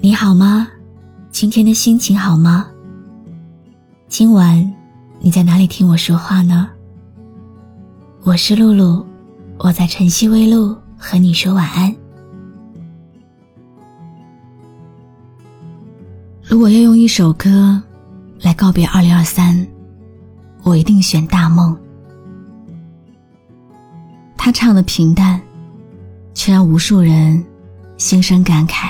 你好吗？今天的心情好吗？今晚你在哪里听我说话呢？我是露露，我在晨曦微露和你说晚安。如果要用一首歌来告别二零二三，我一定选《大梦》。他唱的平淡，却让无数人心生感慨。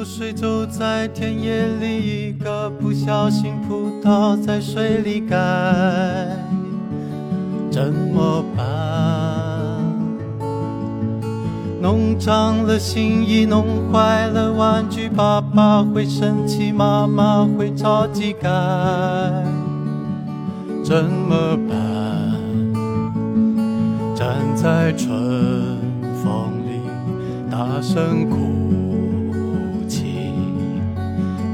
我已经流水走在田野里，一个不小心扑倒在水里，该怎么办？弄脏了新衣，弄坏了玩具，爸爸会生气，妈妈会着急，该怎么办？站在春风里，大声哭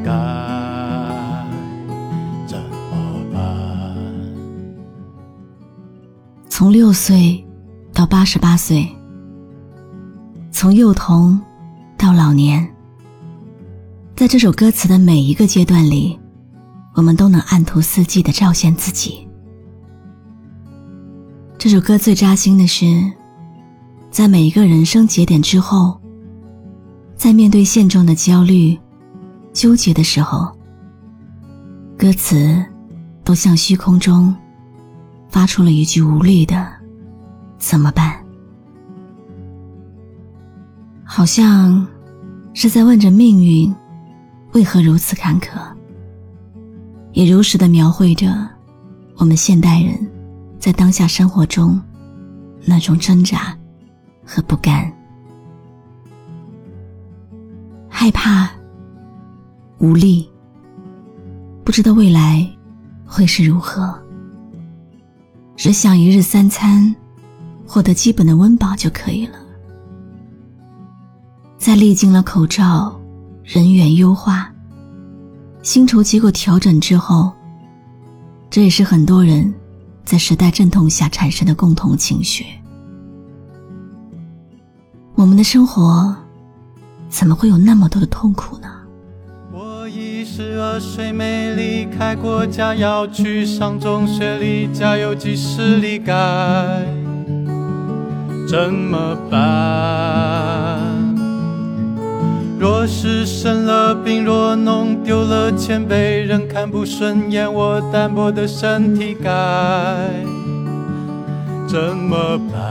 该怎么办？从六岁到八十八岁，从幼童到老年，在这首歌词的每一个阶段里，我们都能按图四季的照现自己。这首歌最扎心的是，在每一个人生节点之后，在面对现状的焦虑、纠结的时候，歌词都像虚空中发出了一句无力的“怎么办”，好像是在问着命运为何如此坎坷，也如实的描绘着我们现代人。在当下生活中，那种挣扎和不甘、害怕、无力，不知道未来会是如何，只想一日三餐获得基本的温饱就可以了。在历经了口罩、人员优化、薪酬结构调整之后，这也是很多人。在时代阵痛下产生的共同情绪，我们的生活怎么会有那么多的痛苦呢？十二岁没离开过家，要去上中学，离家有几十里，该怎么办？若是生了病，若弄丢了钱，被人看不顺眼，我单薄的身体该怎么办？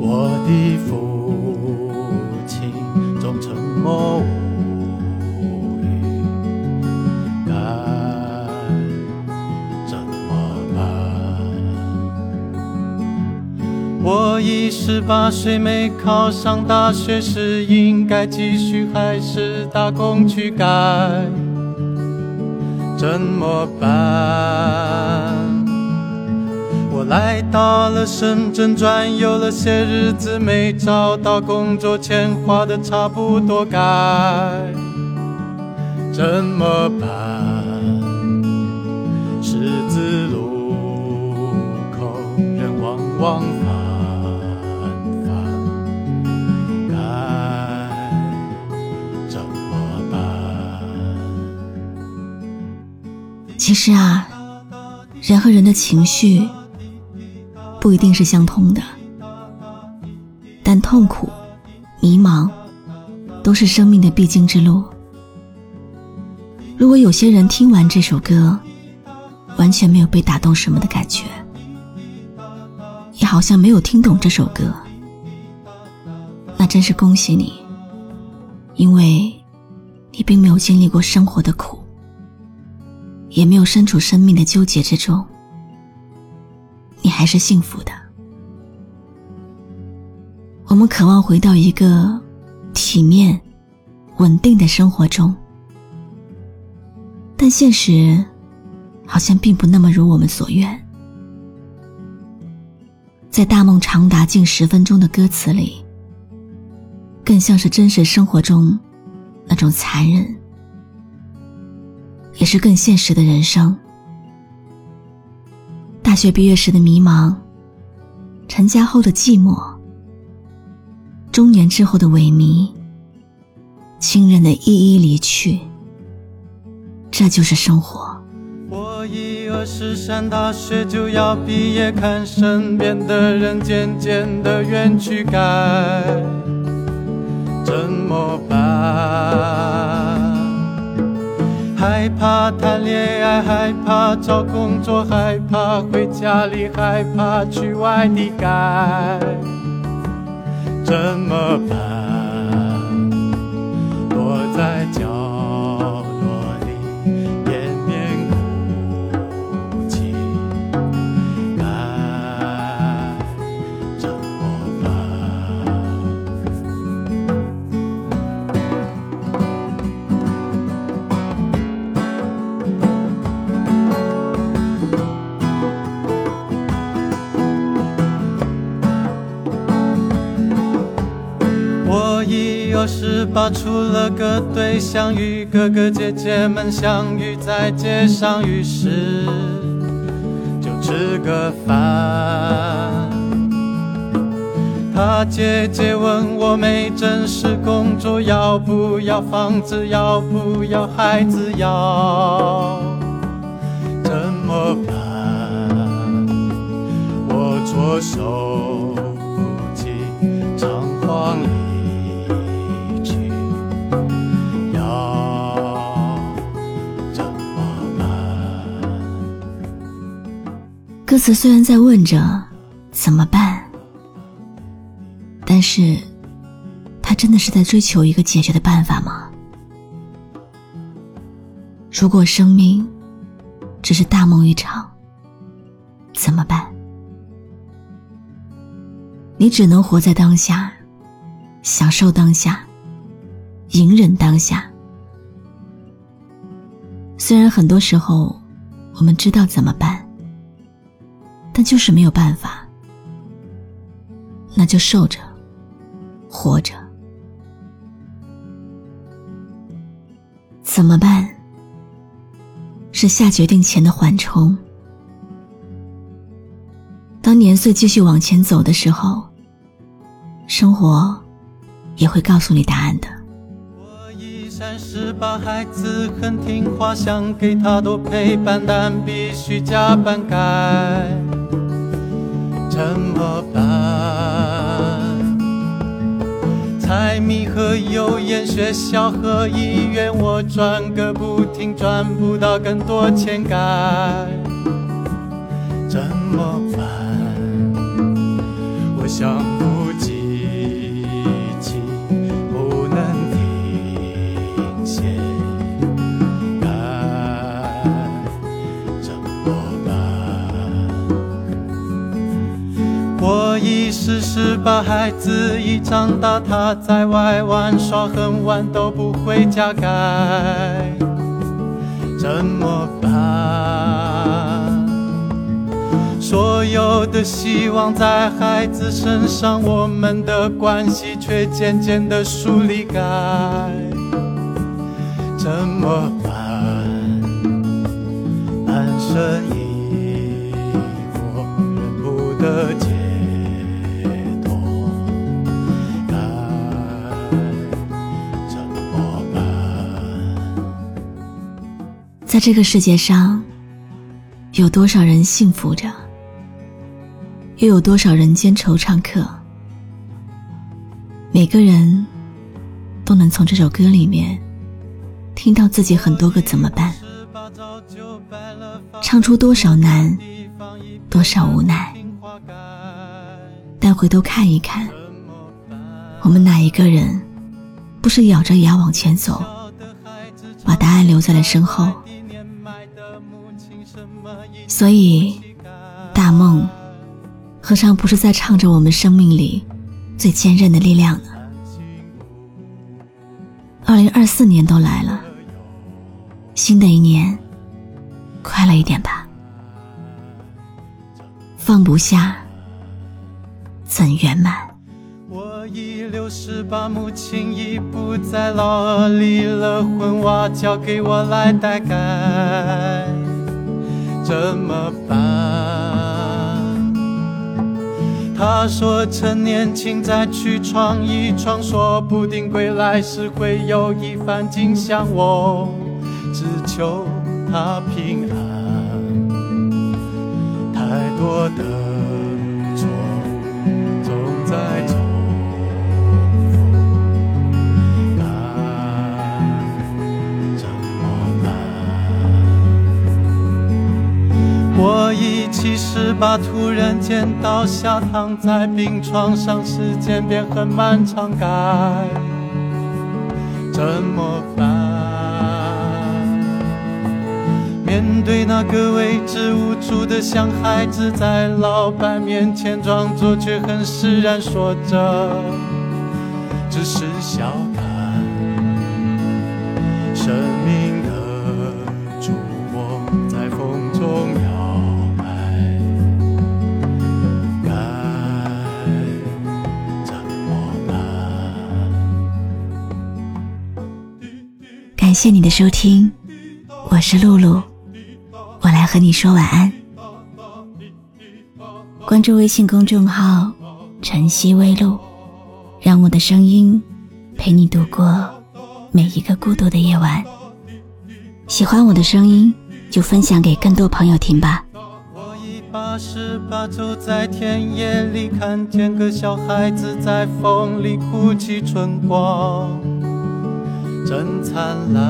我的父亲总沉默十八岁，没考上大学，是应该继续还是打工去？该怎么办？我来到了深圳转悠了些日子，没找到工作，钱花的差不多，该怎么办？十字路口人往往其实啊，人和人的情绪不一定是相通的，但痛苦、迷茫都是生命的必经之路。如果有些人听完这首歌，完全没有被打动什么的感觉，也好像没有听懂这首歌，那真是恭喜你，因为你并没有经历过生活的苦。也没有身处生命的纠结之中，你还是幸福的。我们渴望回到一个体面、稳定的生活中，但现实好像并不那么如我们所愿。在大梦长达近十分钟的歌词里，更像是真实生活中那种残忍。也是更现实的人生。大学毕业时的迷茫，成家后的寂寞，中年之后的萎靡亲人的一一离去，这就是生活。我以为是上大学就要毕业，看身边的人渐渐的远去，该怎么办？害怕谈恋爱，害怕找工作，害怕回家里，害怕去外地，干怎么办？有十八，处了个对象，与哥哥姐姐们相遇在街上，于是就吃个饭。他姐姐问我没正式工作，要不要房子，要不要孩子，要怎么办？我左手不及仓皇歌词虽然在问着怎么办，但是，他真的是在追求一个解决的办法吗？如果生命只是大梦一场，怎么办？你只能活在当下，享受当下，隐忍当下。虽然很多时候我们知道怎么办，但就是没有办法，那就受着。活着，怎么办？是下决定前的缓冲。当年岁继续往前走的时候，生活也会告诉你答案的。我已三十八，孩子很听话，想给他多陪伴，但必须加班，改怎么办？柴米和油盐，学校和医院，我转个不停，赚不到更多钱，该怎么办？我想不我已四十把孩子已长大，他在外玩耍很晚都不回家，该怎么办？所有的希望在孩子身上，我们的关系却渐渐的疏离，该怎么办？半生这个世界上，有多少人幸福着？又有多少人间惆怅客？每个人都能从这首歌里面听到自己很多个怎么办，唱出多少难，多少无奈。但回头看一看，我们哪一个人不是咬着牙往前走，把答案留在了身后？所以，大梦。何尝不是在唱着我们生命里最坚韧的力量呢？二零二四年都来了，新的一年，快乐一点吧。放不下，怎圆满？已六十八，母亲已不在，老二离了婚，娃交给我来带，该怎么办？他说：“趁年轻再去闯一闯，说不定归来时会有一番景象。”我只求他平安。七十八，突然间倒下，躺在病床上，时间变很漫长，该怎么办？面对那个未知无助的小孩子，在老板面前装作却很释然，说着只是笑感谢你的收听，我是露露，我来和你说晚安。关注微信公众号“晨曦微露”，让我的声音陪你度过每一个孤独的夜晚。喜欢我的声音，就分享给更多朋友听吧。我已八十八，走在田野里，看见个小孩子在风里哭泣，春光真灿烂。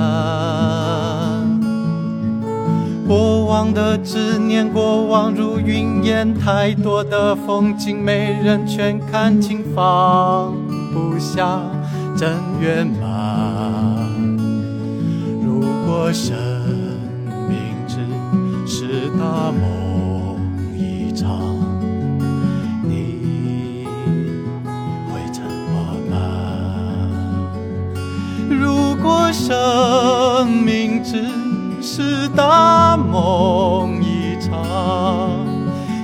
过往的执念，过往如云烟，太多的风景，没人全看清，放不下真圆满。如果生命只是大梦一场，生命只是大梦一场，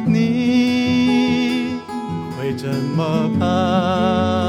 你会怎么办？